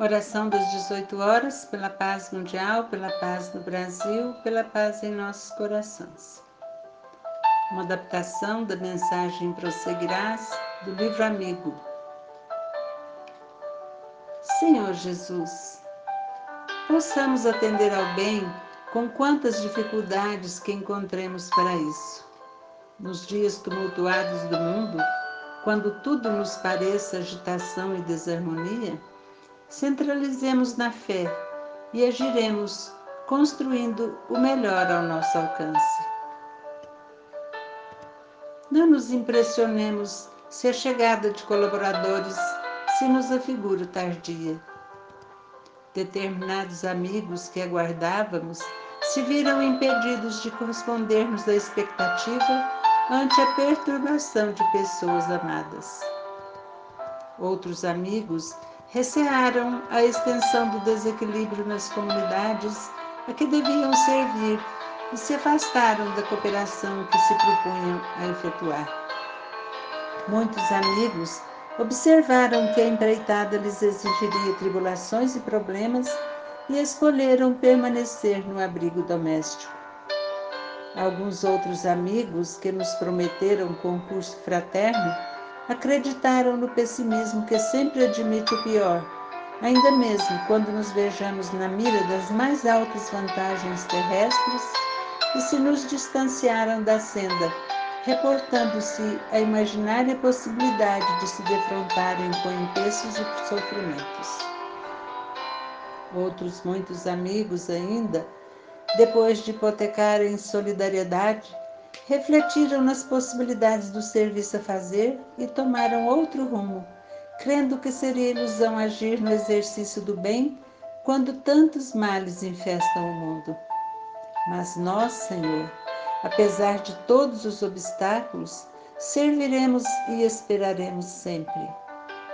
Oração das 18 horas pela paz mundial, pela paz no Brasil, pela paz em nossos corações. Uma adaptação da mensagem Prosseguirás do livro Amigo. Senhor Jesus, possamos atender ao bem com quantas dificuldades que encontremos para isso. Nos dias tumultuados do mundo, quando tudo nos pareça agitação e desarmonia, centralizemos na fé e agiremos construindo o melhor ao nosso alcance. Não nos impressionemos se a chegada de colaboradores se nos afigura tardia. Determinados amigos que aguardávamos se viram impedidos de correspondermos à expectativa ante a perturbação de pessoas amadas. Outros amigos recearam a extensão do desequilíbrio nas comunidades a que deviam servir e se afastaram da cooperação que se propunham a efetuar. Muitos amigos observaram que a empreitada lhes exigiria tribulações e problemas e escolheram permanecer no abrigo doméstico. Alguns outros amigos que nos prometeram concurso fraterno acreditaram no pessimismo que sempre admite o pior, ainda mesmo quando nos vejamos na mira das mais altas vantagens terrestres e se nos distanciaram da senda, reportando-se a imaginária possibilidade de se defrontarem com empeços e sofrimentos. Outros muitos amigos ainda, depois de hipotecarem solidariedade, refletiram nas possibilidades do serviço a fazer e tomaram outro rumo, crendo que seria ilusão agir no exercício do bem quando tantos males infestam o mundo. Mas nós, Senhor, apesar de todos os obstáculos, serviremos e esperaremos sempre.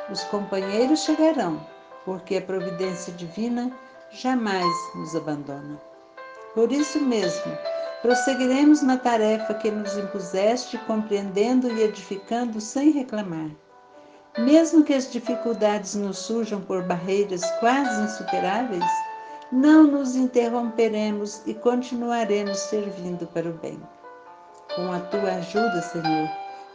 Os companheiros chegarão, porque a providência divina jamais nos abandona. Por isso mesmo, Prosseguiremos na tarefa que nos impuseste, compreendendo e edificando sem reclamar. Mesmo que as dificuldades nos surjam por barreiras quase insuperáveis, não nos interromperemos e continuaremos servindo para o bem. Com a tua ajuda, Senhor,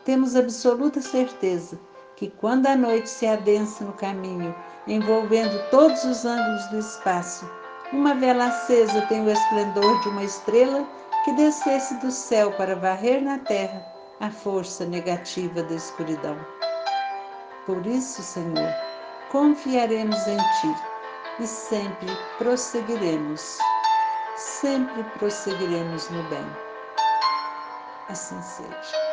temos absoluta certeza que quando a noite se adensa no caminho, envolvendo todos os ângulos do espaço, uma vela acesa tem o esplendor de uma estrela que descesse do céu para varrer na terra a força negativa da escuridão. Por isso, Senhor, confiaremos em Ti e sempre prosseguiremos, sempre prosseguiremos no bem. Assim seja.